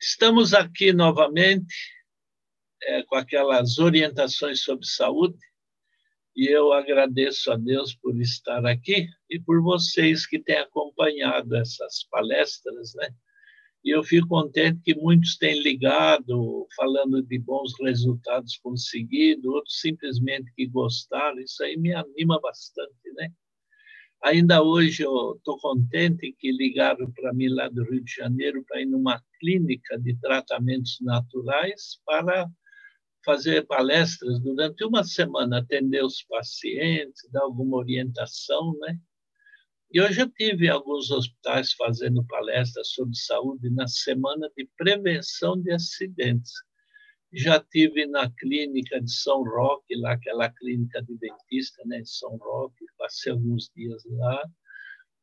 Estamos aqui novamente é, com aquelas orientações sobre saúde e eu agradeço a Deus por estar aqui e por vocês que têm acompanhado essas palestras, né? E eu fico contente que muitos têm ligado, falando de bons resultados conseguidos, outros simplesmente que gostaram. Isso aí me anima bastante, né? Ainda hoje eu estou contente que ligaram para mim lá do Rio de Janeiro para ir numa clínica de tratamentos naturais para fazer palestras durante uma semana, atender os pacientes, dar alguma orientação, né? E eu já tive alguns hospitais fazendo palestras sobre saúde na semana de prevenção de acidentes já tive na clínica de São Roque, lá aquela clínica de dentista, né, de São Roque, passei alguns dias lá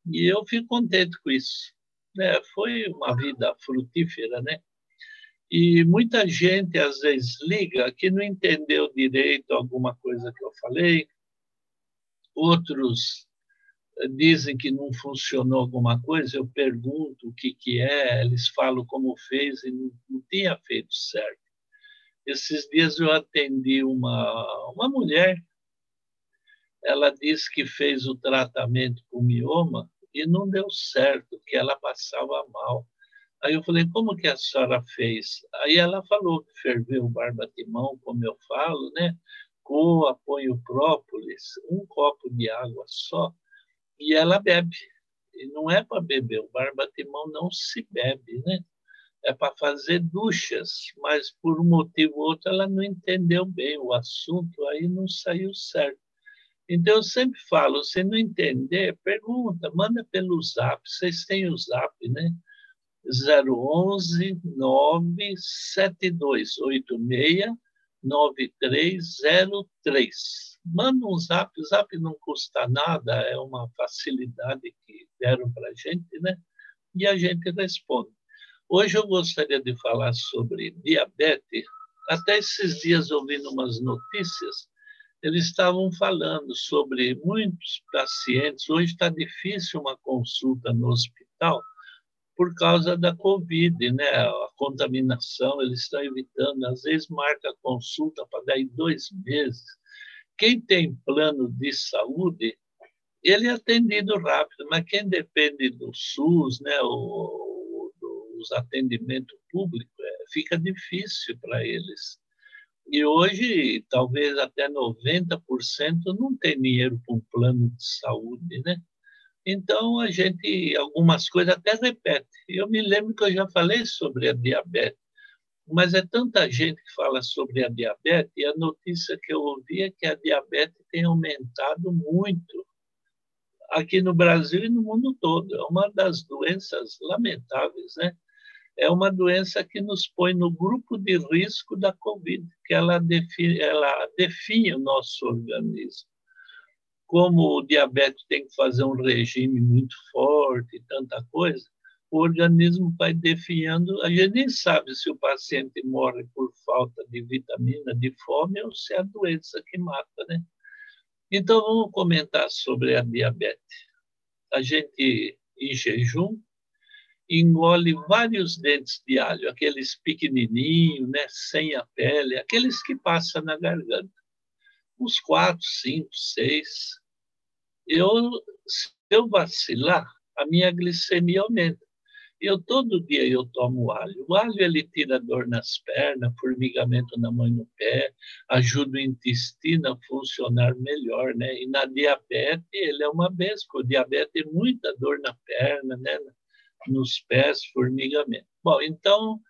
e eu fico contente com isso. Né? Foi uma vida frutífera, né? E muita gente às vezes liga que não entendeu direito alguma coisa que eu falei, outros eh, dizem que não funcionou alguma coisa, eu pergunto o que, que é, eles falam como fez e não, não tinha feito certo. Esses dias eu atendi uma, uma mulher, ela disse que fez o tratamento com mioma e não deu certo, que ela passava mal. Aí eu falei, como que a senhora fez? Aí ela falou que ferveu barbatimão, como eu falo, né? Coa, põe o própolis, um copo de água só, e ela bebe. E não é para beber, o barbatimão não se bebe, né? É para fazer duchas, mas por um motivo ou outro ela não entendeu bem o assunto, aí não saiu certo. Então eu sempre falo, se não entender, pergunta, manda pelo Zap, vocês têm o Zap, né? 011 97286 9303. Manda um zap, o zap não custa nada, é uma facilidade que deram para a gente, né? E a gente responde. Hoje eu gostaria de falar sobre diabetes. Até esses dias, ouvindo umas notícias, eles estavam falando sobre muitos pacientes. Hoje está difícil uma consulta no hospital por causa da Covid, né? A contaminação, eles estão evitando. Às vezes marca consulta para daí dois meses. Quem tem plano de saúde, ele é atendido rápido, mas quem depende do SUS, né? O, os atendimentos públicos, é, fica difícil para eles. E hoje, talvez até 90% não tem dinheiro para um plano de saúde, né? Então, a gente, algumas coisas até repete. Eu me lembro que eu já falei sobre a diabetes, mas é tanta gente que fala sobre a diabetes, e a notícia que eu ouvi é que a diabetes tem aumentado muito aqui no Brasil e no mundo todo. É uma das doenças lamentáveis, né? É uma doença que nos põe no grupo de risco da Covid, que ela define, ela define o nosso organismo. Como o diabetes tem que fazer um regime muito forte e tanta coisa, o organismo vai definhando. A gente nem sabe se o paciente morre por falta de vitamina, de fome, ou se é a doença que mata, né? Então, vamos comentar sobre a diabetes. A gente, em jejum, engole vários dentes de alho, aqueles pequenininhos, né, sem a pele, aqueles que passam na garganta. Uns quatro, cinco, seis. Eu, se eu vacilar, a minha glicemia aumenta. Eu todo dia eu tomo alho. O alho ele tira dor nas pernas, formigamento na mão e no pé, ajuda o intestino a funcionar melhor, né? E na diabetes ele é uma benção, o diabetes tem muita dor na perna, né? Nos pés, formigamento. Bom, então,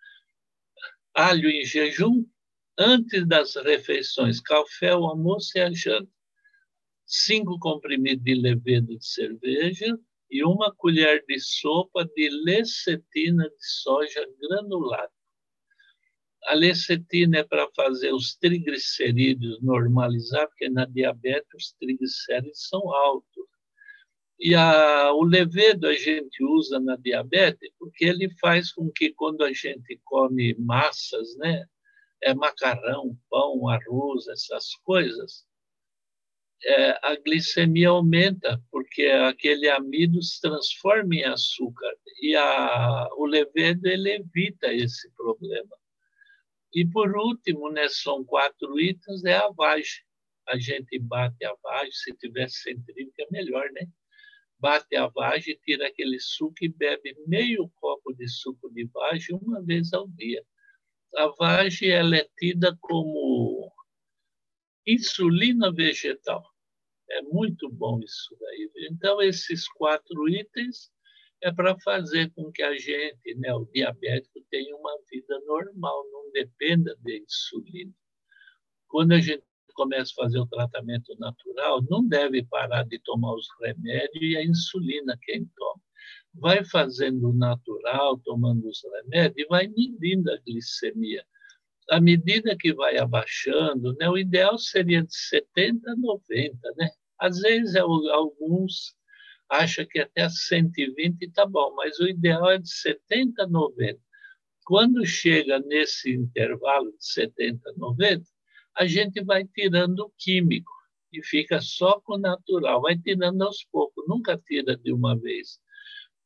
alho em jejum, antes das refeições, café, o almoço e a janta. Cinco comprimidos de levedo de cerveja e uma colher de sopa de lecetina de soja granulada. A lecetina é para fazer os triglicerídeos normalizar, porque na diabetes os triglicéridos são altos. E a, o levedo a gente usa na diabetes porque ele faz com que quando a gente come massas, né, é macarrão, pão, arroz, essas coisas, é, a glicemia aumenta, porque aquele amido se transforma em açúcar. E a, o levedo ele evita esse problema. E, por último, né, são quatro itens, é a vagem. A gente bate a vagem, se tiver centrífuga, é melhor, né? Bate a vagem, tira aquele suco e bebe meio copo de suco de vagem uma vez ao dia. A vagem ela é tida como insulina vegetal. É muito bom isso daí. Então, esses quatro itens é para fazer com que a gente, né, o diabético, tenha uma vida normal, não dependa de insulina. Quando a gente começa a fazer o tratamento natural, não deve parar de tomar os remédios e a insulina quem toma. Vai fazendo natural, tomando os remédios e vai medindo a glicemia à medida que vai abaixando, né, o ideal seria de 70 a 90, né? Às vezes alguns acham que até 120 está bom, mas o ideal é de 70 a 90. Quando chega nesse intervalo de 70 a 90, a gente vai tirando o químico e fica só com o natural, vai tirando aos poucos, nunca tira de uma vez.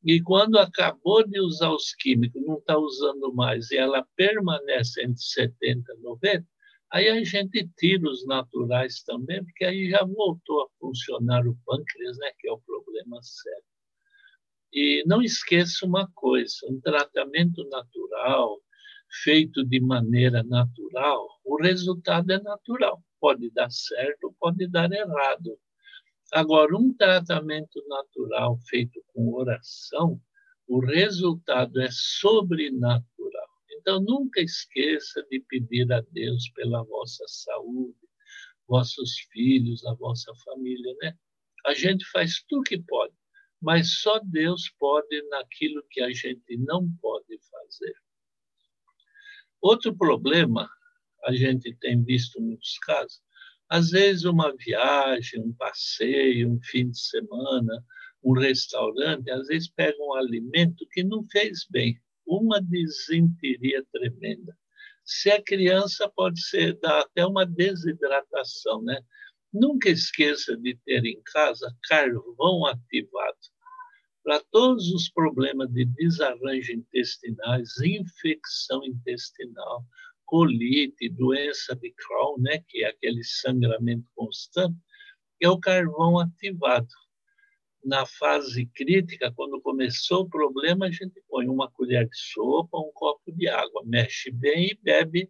E quando acabou de usar os químicos, não está usando mais, e ela permanece entre 70 e 90, aí a gente tira os naturais também, porque aí já voltou a funcionar o pâncreas, né, que é o problema sério. E não esqueça uma coisa: um tratamento natural, feito de maneira natural, o resultado é natural. Pode dar certo, pode dar errado. Agora, um tratamento natural feito com oração, o resultado é sobrenatural. Então, nunca esqueça de pedir a Deus pela vossa saúde, vossos filhos, a vossa família, né? A gente faz tudo que pode, mas só Deus pode naquilo que a gente não pode fazer. Outro problema, a gente tem visto muitos casos, às vezes, uma viagem, um passeio, um fim de semana, um restaurante, às vezes pega um alimento que não fez bem, uma desinteria tremenda. Se a criança pode ser dar até uma desidratação, né? Nunca esqueça de ter em casa carvão ativado para todos os problemas de desarranjo intestinais, infecção intestinal, colite, doença de Crohn, né, que é aquele sangramento constante, é o carvão ativado. Na fase crítica, quando começou o problema, a gente põe uma colher de sopa, um copo de água, mexe bem e bebe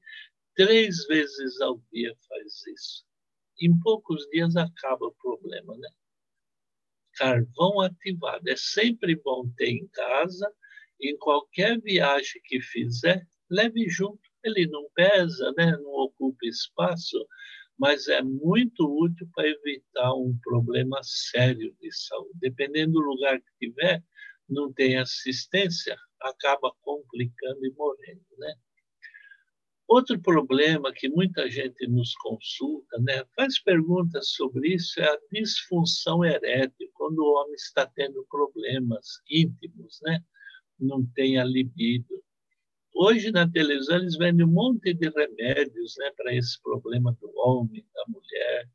três vezes ao dia faz isso. Em poucos dias acaba o problema, né? Carvão ativado é sempre bom ter em casa. Em qualquer viagem que fizer, leve junto ele não pesa, né? não ocupa espaço, mas é muito útil para evitar um problema sério de saúde. Dependendo do lugar que tiver, não tem assistência, acaba complicando e morrendo, né? Outro problema que muita gente nos consulta, né, faz perguntas sobre isso, é a disfunção erétil, quando o homem está tendo problemas íntimos, né, não tem a libido. Hoje, na televisão, eles vendem um monte de remédios né, para esse problema do homem, da mulher.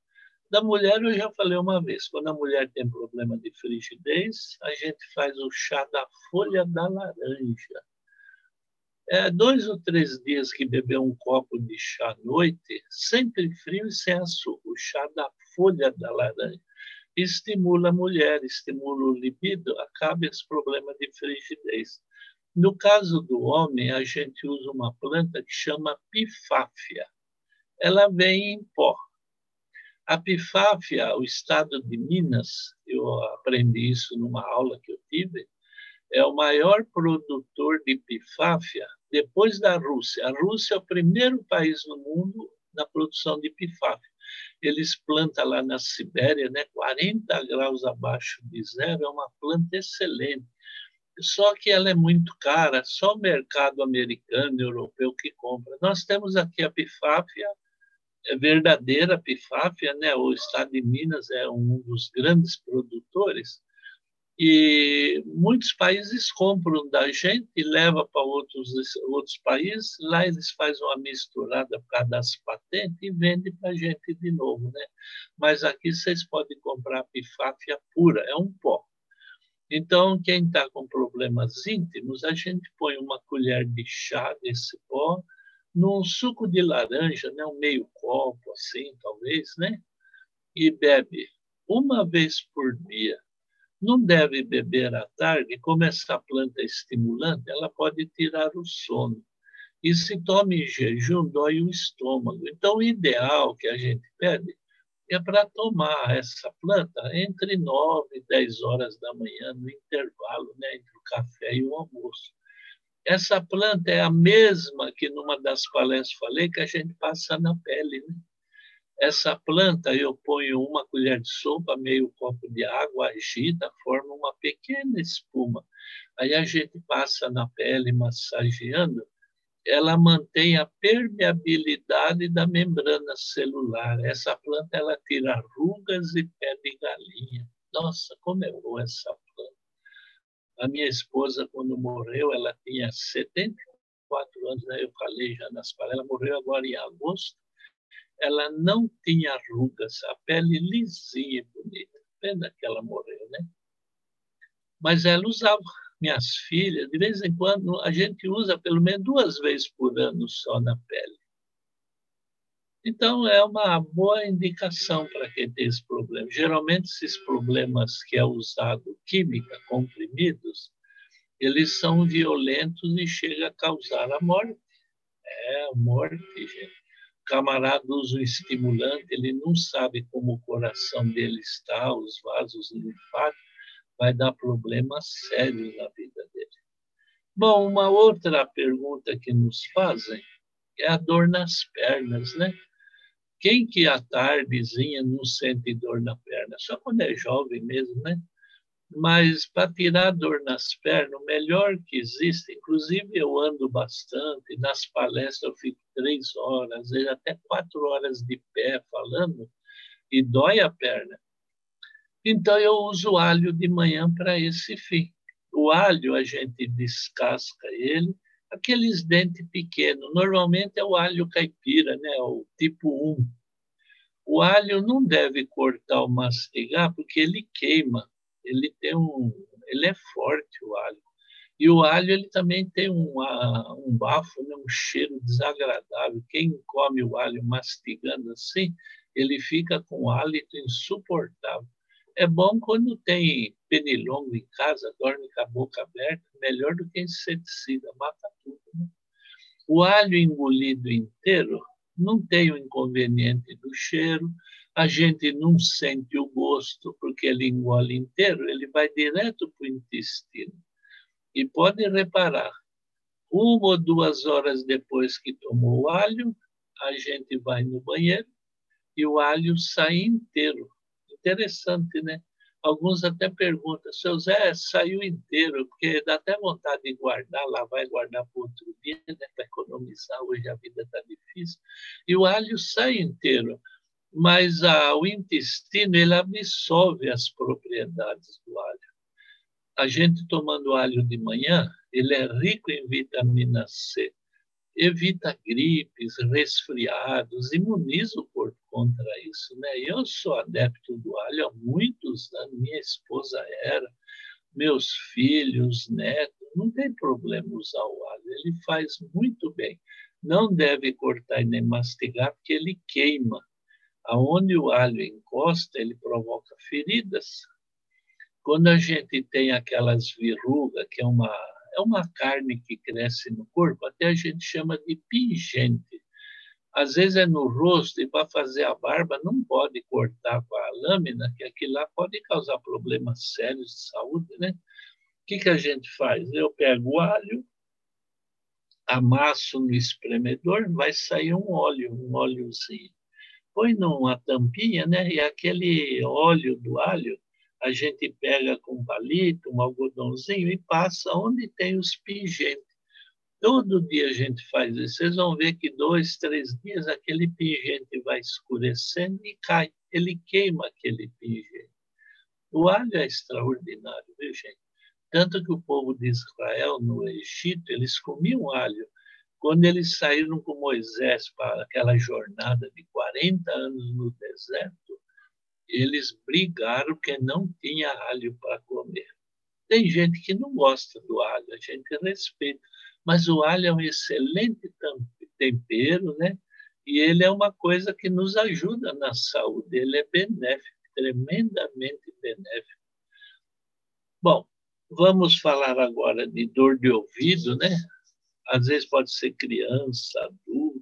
Da mulher, eu já falei uma vez, quando a mulher tem problema de frigidez, a gente faz o chá da folha da laranja. É, dois ou três dias que beber um copo de chá à noite, sempre frio e sem açúcar, o chá da folha da laranja, estimula a mulher, estimula o libido, acaba esse problema de frigidez. No caso do homem, a gente usa uma planta que chama pifáfia. Ela vem em pó. A pifáfia, o estado de Minas, eu aprendi isso numa aula que eu tive, é o maior produtor de pifáfia depois da Rússia. A Rússia é o primeiro país no mundo na produção de pifáfia. Eles plantam lá na Sibéria, né, 40 graus abaixo de zero, é uma planta excelente só que ela é muito cara, só o mercado americano e europeu que compra. Nós temos aqui a pifáfia, é verdadeira pifáfia, né? o estado de Minas é um dos grandes produtores, E muitos países compram da gente e levam para outros, outros países. Lá eles fazem uma misturada por causa das patentes e vendem para a gente de novo. Né? Mas aqui vocês podem comprar pifáfia pura, é um pó. Então, quem está com problemas íntimos, a gente põe uma colher de chá desse pó num suco de laranja, né? um meio copo, assim, talvez, né? e bebe uma vez por dia não deve beber à tarde, como essa planta é estimulante, ela pode tirar o sono. E se toma em jejum, dói o estômago. Então, o ideal que a gente pede é para tomar essa planta entre 9 e 10 horas da manhã, no intervalo né, entre o café e o almoço. Essa planta é a mesma que numa das palestras falei que a gente passa na pele. Né? Essa planta eu ponho uma colher de sopa, meio copo de água, agita, forma uma pequena espuma. Aí a gente passa na pele massageando, ela mantém a permeabilidade da membrana celular. Essa planta ela tira rugas e pé de galinha. Nossa, como é boa essa planta. A minha esposa, quando morreu, ela tinha 74 anos, né? eu falei já nas palestras, ela morreu agora em agosto, ela não tinha rugas, a pele lisinha e bonita. Pena que ela morreu, né? Mas ela usava. Minhas filhas, de vez em quando, a gente usa pelo menos duas vezes por ano só na pele. Então, é uma boa indicação para quem tem esse problema. Geralmente, esses problemas que é usado química, comprimidos, eles são violentos e chegam a causar a morte. É, morte, gente camarada usa um estimulante, ele não sabe como o coração dele está, os vasos linfáticos, vai dar problemas sérios na vida dele. Bom, uma outra pergunta que nos fazem é a dor nas pernas, né? Quem que à tardezinha não sente dor na perna? Só quando é jovem mesmo, né? Mas para tirar dor nas pernas, o melhor que existe, inclusive eu ando bastante, nas palestras eu fico três horas, às vezes até quatro horas de pé falando, e dói a perna. Então eu uso alho de manhã para esse fim. O alho a gente descasca ele, aqueles dentes pequenos, normalmente é o alho caipira, né? o tipo 1. O alho não deve cortar ou mastigar porque ele queima ele tem um, ele é forte o alho. E o alho ele também tem um, um bafo, né, um cheiro desagradável. Quem come o alho mastigando assim, ele fica com um hálito insuportável. É bom quando tem penilongo em casa, dorme com a boca aberta, melhor do que inseticida, mata tudo. Né? O alho engolido inteiro não tem o inconveniente do cheiro, a gente não sente o gosto, porque ele engole inteiro, ele vai direto para o intestino. E pode reparar, uma ou duas horas depois que tomou o alho, a gente vai no banheiro e o alho sai inteiro. Interessante, né? Alguns até perguntam, seu Zé, saiu inteiro, porque dá até vontade de guardar, lá vai guardar para outro dia, né, para economizar, hoje a vida está difícil. E o alho sai inteiro mas ah, o intestino ele absorve as propriedades do alho. A gente tomando alho de manhã, ele é rico em vitamina C, evita gripes, resfriados, imuniza o corpo contra isso, né? Eu sou adepto do alho há muitos anos, minha esposa era, meus filhos, netos, não tem problema usar o alho, ele faz muito bem. Não deve cortar nem mastigar, porque ele queima aonde o alho encosta, ele provoca feridas. Quando a gente tem aquelas verrugas, que é uma, é uma carne que cresce no corpo, até a gente chama de pingente. Às vezes é no rosto e para fazer a barba não pode cortar com a lâmina, que aquilo lá pode causar problemas sérios de saúde, né? O que, que a gente faz? Eu pego o alho, amasso no espremedor, vai sair um óleo, um óleozinho põe numa tampinha, né? E aquele óleo do alho a gente pega com um palito, um algodãozinho e passa onde tem os pingentes. Todo dia a gente faz isso. Vocês vão ver que dois, três dias aquele pingente vai escurecendo e cai. Ele queima aquele pingente. O alho é extraordinário, viu, gente? Tanto que o povo de Israel, no Egito, eles comiam alho. Quando eles saíram com Moisés para aquela jornada de 40 anos no deserto, eles brigaram que não tinha alho para comer. Tem gente que não gosta do alho, a gente respeita, mas o alho é um excelente tempero, né? E ele é uma coisa que nos ajuda na saúde, ele é benéfico, tremendamente benéfico. Bom, vamos falar agora de dor de ouvido, né? Às vezes pode ser criança, adulto,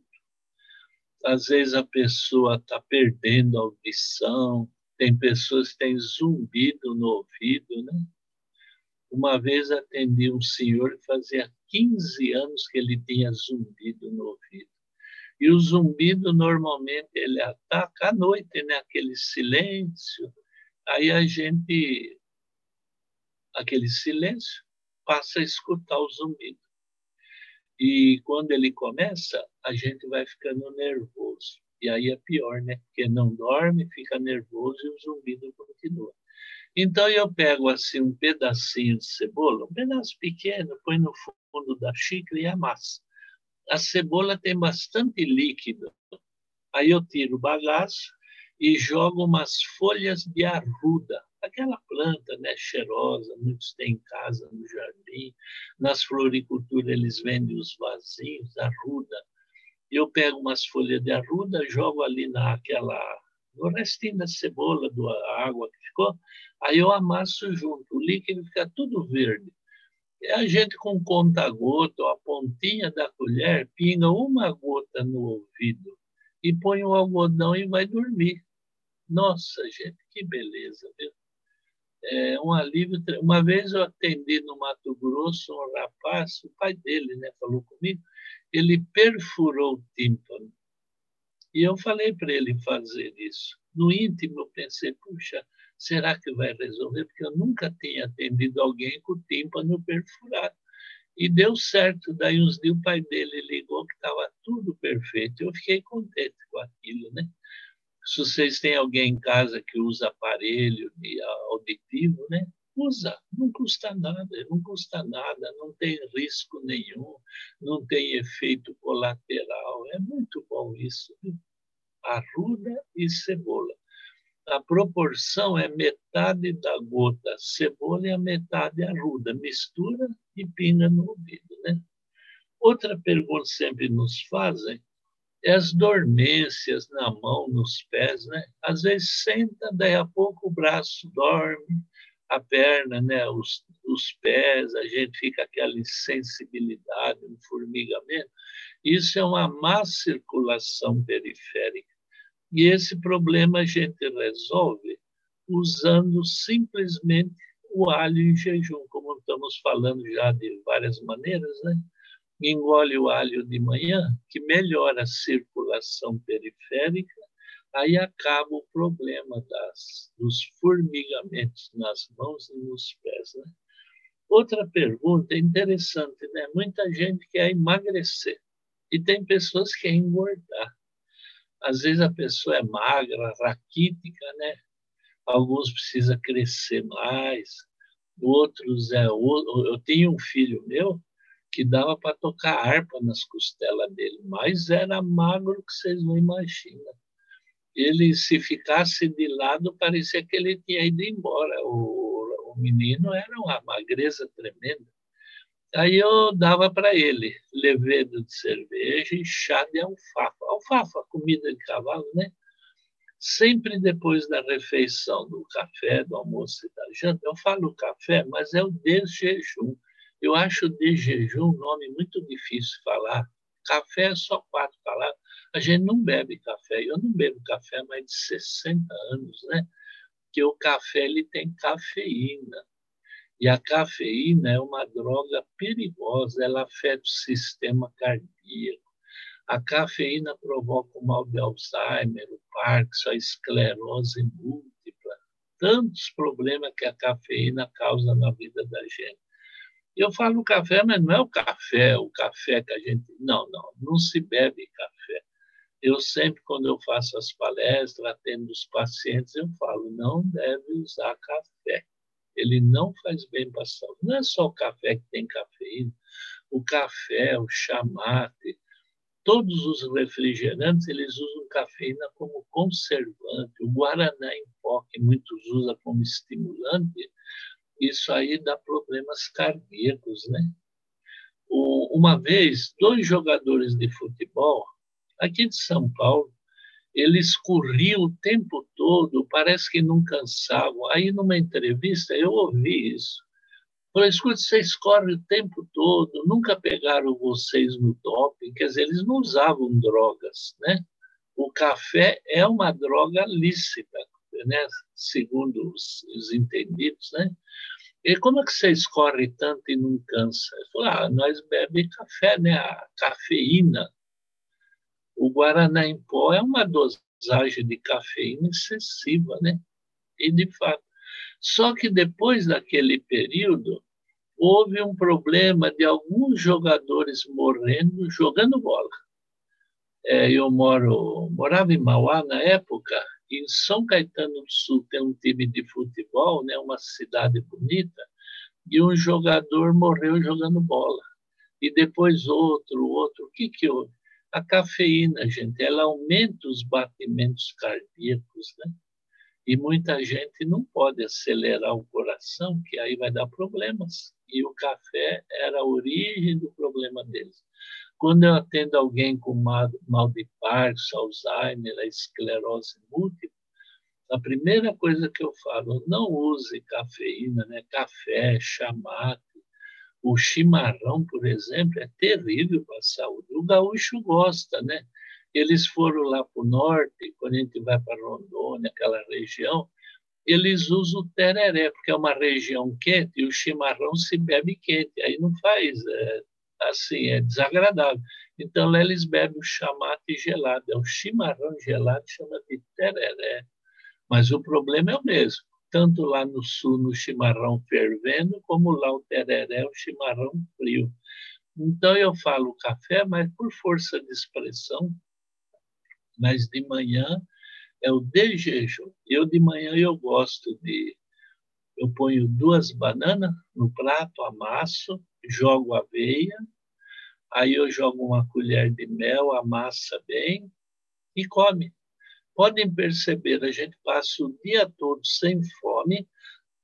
às vezes a pessoa está perdendo a audição, tem pessoas que têm zumbido no ouvido, né? Uma vez atendi um senhor que fazia 15 anos que ele tinha zumbido no ouvido. E o zumbido, normalmente, ele ataca à noite, né? aquele silêncio. Aí a gente, aquele silêncio, passa a escutar o zumbido. E quando ele começa, a gente vai ficando nervoso. E aí é pior, né? Porque não dorme, fica nervoso e o zumbido continua. Então eu pego assim um pedacinho de cebola, um pedaço pequeno, põe no fundo da xícara e amasso a cebola tem bastante líquido. Aí eu tiro o bagaço e jogo umas folhas de arruda, aquela planta né, cheirosa, muitos têm em casa, no jardim. Nas floriculturas eles vendem os vasinhos, arruda. Eu pego umas folhas de arruda, jogo ali naquela, no restinho da cebola, da água que ficou, aí eu amasso junto. O líquido fica tudo verde. É a gente com conta-gota, a pontinha da colher, pinga uma gota no ouvido e põe o algodão e vai dormir. Nossa, gente, que beleza, viu? É um alívio. Uma vez eu atendi no Mato Grosso um rapaz, o pai dele, né, falou comigo, ele perfurou o tímpano. E eu falei para ele fazer isso. No íntimo, eu pensei, puxa, será que vai resolver? Porque eu nunca tinha atendido alguém com o tímpano perfurado. E deu certo. Daí uns dias o pai dele ligou que estava tudo perfeito. Eu fiquei contente com aquilo, né? Se vocês têm alguém em casa que usa aparelho auditivo, né? Usa, não custa nada, não custa nada, não tem risco nenhum, não tem efeito colateral. É muito bom isso. Viu? Arruda e cebola a proporção é metade da gota cebola e a metade arruda. Mistura e pinga no ouvido, né? Outra pergunta sempre nos fazem é as dormências na mão, nos pés, né? Às vezes senta, daí a pouco o braço dorme, a perna, né? Os, os pés, a gente fica aquela insensibilidade, um formigamento. Isso é uma má circulação periférica e esse problema a gente resolve usando simplesmente o alho em jejum, como estamos falando já de várias maneiras, né? Engole o alho de manhã, que melhora a circulação periférica, aí acaba o problema das, dos formigamentos nas mãos e nos pés. Né? Outra pergunta interessante, né? Muita gente quer emagrecer e tem pessoas que querem engordar. Às vezes a pessoa é magra, raquítica, né? Alguns precisa crescer mais, outros é. Eu tenho um filho meu que dava para tocar harpa nas costelas dele, mas era magro que vocês não imaginam. Ele, se ficasse de lado, parecia que ele tinha ido embora. O, o menino era uma magreza tremenda. Aí eu dava para ele levedo de cerveja e chá de alfafa. Alfafa, comida de cavalo, né? Sempre depois da refeição, do café, do almoço e da janta. Eu falo café, mas é o de jejum. Eu acho de jejum um nome muito difícil de falar. Café é só quatro palavras. A gente não bebe café. Eu não bebo café há mais de 60 anos, né? Porque o café ele tem cafeína. E a cafeína é uma droga perigosa, ela afeta o sistema cardíaco. A cafeína provoca o mal de Alzheimer, o Parkinson, a esclerose múltipla, tantos problemas que a cafeína causa na vida da gente. Eu falo café, mas não é o café, o café que a gente. Não, não, não se bebe café. Eu sempre, quando eu faço as palestras, atendo os pacientes, eu falo, não deve usar café. Ele não faz bem para a saúde. Não é só o café que tem cafeína. O café, o chamate, todos os refrigerantes, eles usam cafeína como conservante. O guaraná em pó, que muitos usam como estimulante, isso aí dá problemas cardíacos, né? uma vez, dois jogadores de futebol aqui de São Paulo, eles corriam o tempo todo, parece que não cansavam. Aí, numa entrevista, eu ouvi isso. Falei, escuta, vocês correm o tempo todo, nunca pegaram vocês no doping, quer dizer, eles não usavam drogas, né? O café é uma droga lícita, né? segundo os, os entendidos, né? E como é que vocês correm tanto e não cansa? Eu falei, ah, nós bebemos café, né? A cafeína o Guaraná em pó é uma dosagem de cafeína excessiva, né? E de fato. Só que depois daquele período, houve um problema de alguns jogadores morrendo jogando bola. É, eu moro, morava em Mauá na época, em São Caetano do Sul tem um time de futebol, né, uma cidade bonita, e um jogador morreu jogando bola. E depois outro, outro. O que, que houve? A cafeína, gente, ela aumenta os batimentos cardíacos, né? E muita gente não pode acelerar o coração, que aí vai dar problemas. E o café era a origem do problema deles. Quando eu atendo alguém com mal, de Parkinson, Alzheimer, a esclerose múltipla, a primeira coisa que eu falo, não use cafeína, né? Café, chamate, o chimarrão, por exemplo, é terrível para a saúde. O gaúcho gosta, né? Eles foram lá para o norte, quando a gente vai para Rondônia, aquela região, eles usam o tereré, porque é uma região quente e o chimarrão se bebe quente, aí não faz, é, assim, é desagradável. Então lá eles bebem o chamate gelado, é o chimarrão gelado, chama de tereré. Mas o problema é o mesmo tanto lá no sul no chimarrão fervendo, como lá o tereré, o chimarrão frio. Então eu falo café, mas por força de expressão, mas de manhã é o de jejum. Eu de manhã eu gosto de eu ponho duas bananas no prato, amasso, jogo aveia, aí eu jogo uma colher de mel, amassa bem e come. Podem perceber, a gente passa o dia todo sem fome.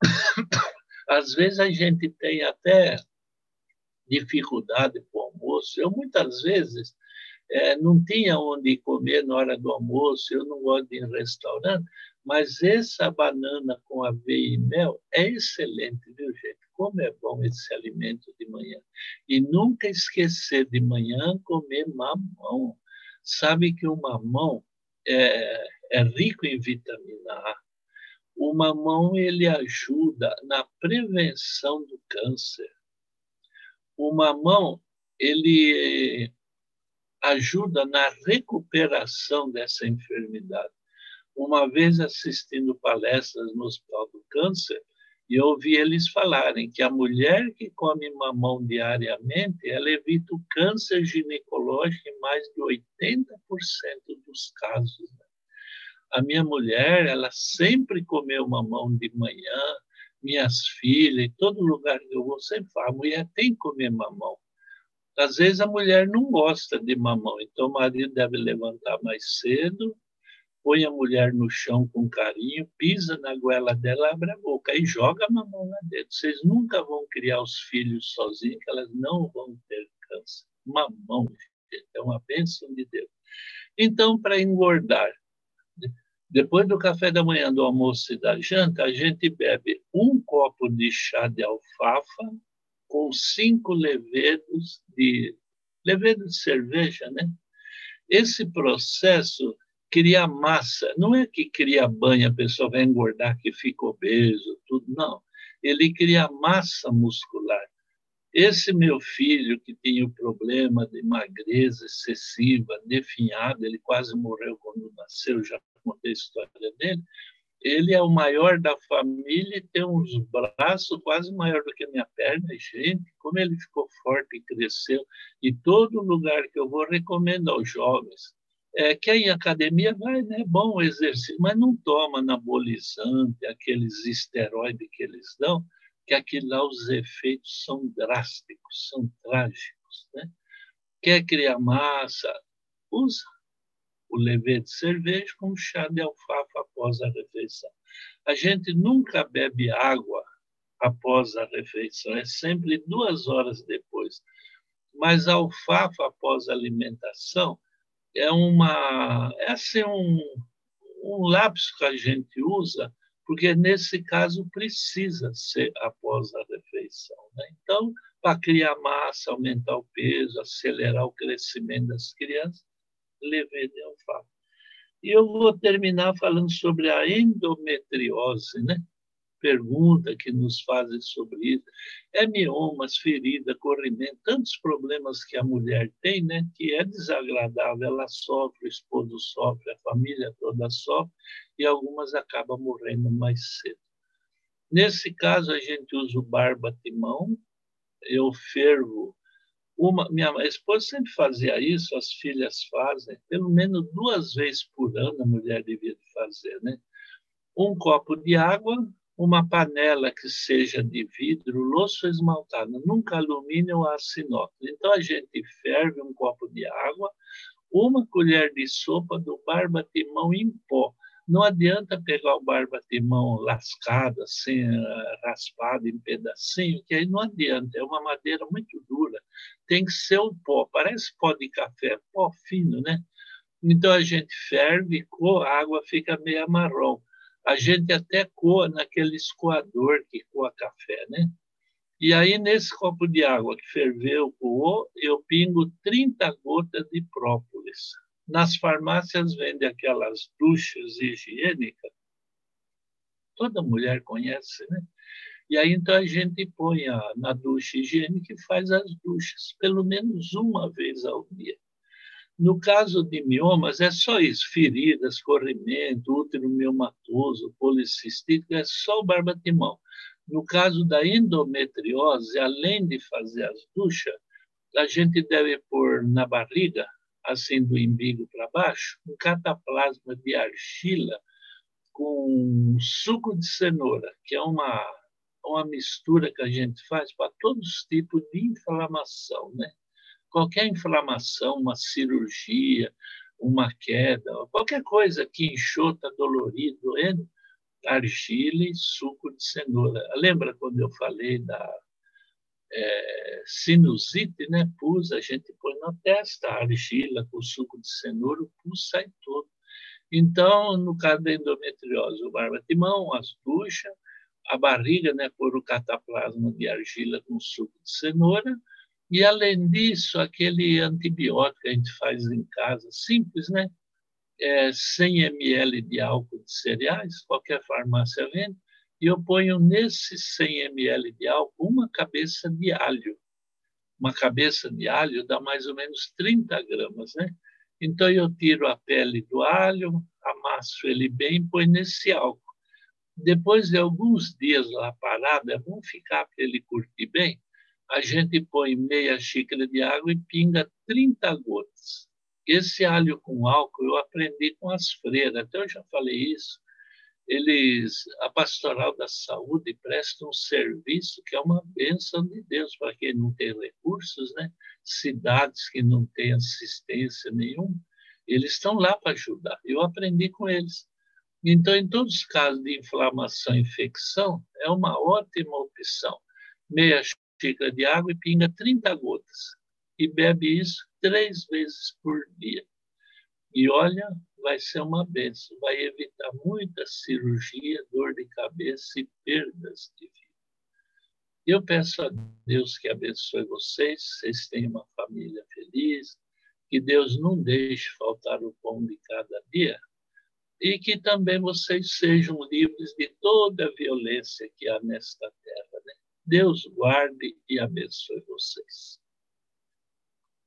Às vezes a gente tem até dificuldade para o almoço. Eu, muitas vezes, é, não tinha onde comer na hora do almoço, eu não gosto de ir em restaurante, mas essa banana com aveia e mel é excelente, viu, gente? Como é bom esse alimento de manhã. E nunca esquecer de manhã comer mamão. Sabe que o mamão é, é rico em vitamina A. O mamão ele ajuda na prevenção do câncer. O mamão ele ajuda na recuperação dessa enfermidade. Uma vez assistindo palestras no Hospital do Câncer, e eu ouvi eles falarem que a mulher que come mamão diariamente, ela evita o câncer ginecológico em mais de 80% dos casos. Né? A minha mulher, ela sempre comeu mamão de manhã, minhas filhas, em todo lugar que eu vou, sempre falo, a mulher tem que comer mamão. Às vezes a mulher não gosta de mamão, então o marido deve levantar mais cedo, põe a mulher no chão com carinho, pisa na goela dela, abre a boca e joga a mamão lá dentro. Vocês nunca vão criar os filhos sozinhos, que elas não vão ter câncer. Mamão, gente, é uma bênção de Deus. Então, para engordar, depois do café da manhã, do almoço e da janta, a gente bebe um copo de chá de alfafa com cinco levedos de levedo de cerveja, né? Esse processo cria massa. Não é que cria banha, a pessoa vai engordar, que fica obeso, tudo. Não. Ele cria massa muscular. Esse meu filho, que tinha o problema de magreza excessiva, definhado, ele quase morreu quando nasceu, já contei a história dele. Ele é o maior da família e tem uns braços quase maior do que a minha perna. Gente, como ele ficou forte e cresceu. E todo lugar que eu vou, recomendo aos jovens É, quem em academia vai, né? Bom exercício, mas não toma anabolizante, aqueles esteroides que eles dão, que aquilo lá os efeitos são drásticos, são trágicos, né? Quer criar massa, usa o levedo de cerveja com chá de alfafa após a refeição. A gente nunca bebe água após a refeição, é sempre duas horas depois. Mas a alfafa após a alimentação é uma é assim um, um lápis que a gente usa porque nesse caso precisa ser após a refeição. Né? Então, para criar massa, aumentar o peso, acelerar o crescimento das crianças, levei de alfafa. E eu vou terminar falando sobre a endometriose, né? Pergunta que nos fazem sobre isso. É miomas, ferida, corrimento, tantos problemas que a mulher tem, né, que é desagradável. Ela sofre, o esposo sofre, a família toda sofre, e algumas acabam morrendo mais cedo. Nesse caso, a gente usa o barba-timão, eu fervo. Uma, minha esposa sempre fazia isso, as filhas fazem, pelo menos duas vezes por ano a mulher devia fazer, né? Um copo de água, uma panela que seja de vidro, louço esmaltado, nunca alumínio ou aço Então a gente ferve um copo de água, uma colher de sopa do barba-timão em pó. Não adianta pegar o barba-timão lascado, assim, raspado em pedacinho, que aí não adianta, é uma madeira muito dura. Tem que ser o pó, parece pó de café, pó fino, né? Então a gente ferve, a água fica meio marrom a gente até coa naquele escoador que coa café, né? E aí, nesse copo de água que ferveu, coou, eu pingo 30 gotas de própolis. Nas farmácias vende aquelas duchas higiênicas. Toda mulher conhece, né? E aí, então, a gente põe a, na ducha higiênica e faz as duchas, pelo menos uma vez ao dia. No caso de miomas, é só isso: feridas, corrimento, útero miomatoso, policistite, é só o barbatimão. No caso da endometriose, além de fazer as duchas, a gente deve pôr na barriga, assim do umbigo para baixo, um cataplasma de argila com suco de cenoura, que é uma, uma mistura que a gente faz para todos os tipos de inflamação, né? Qualquer inflamação, uma cirurgia, uma queda, qualquer coisa que enxota, dolorido, doendo, argila e suco de cenoura. Lembra quando eu falei da é, sinusite, né? Pus, a gente põe na testa argila com suco de cenoura, o pus sai todo. Então, no caso da endometriose, o barba-timão, as duchas, a barriga, né, por o cataplasma de argila com suco de cenoura, e, além disso, aquele antibiótico que a gente faz em casa, simples, né? É 100 ml de álcool de cereais, qualquer farmácia vende, e eu ponho nesse 100 ml de álcool uma cabeça de alho. Uma cabeça de alho dá mais ou menos 30 gramas, né? Então, eu tiro a pele do alho, amasso ele bem e põe nesse álcool. Depois de alguns dias lá parado, é bom ficar para ele curtir bem a gente põe meia xícara de água e pinga 30 gotas. Esse alho com álcool eu aprendi com as freiras, até eu já falei isso. Eles, a Pastoral da Saúde presta um serviço que é uma bênção de Deus para quem não tem recursos, né? Cidades que não têm assistência nenhuma, eles estão lá para ajudar. Eu aprendi com eles. Então, em todos os casos de inflamação e infecção, é uma ótima opção. Meia xícara de água e pinga 30 gotas. E bebe isso três vezes por dia. E olha, vai ser uma benção, vai evitar muita cirurgia, dor de cabeça e perdas de vida. Eu peço a Deus que abençoe vocês, vocês tenham uma família feliz, que Deus não deixe faltar o pão de cada dia e que também vocês sejam livres de toda a violência que há nesta terra. Né? Deus guarde e abençoe vocês.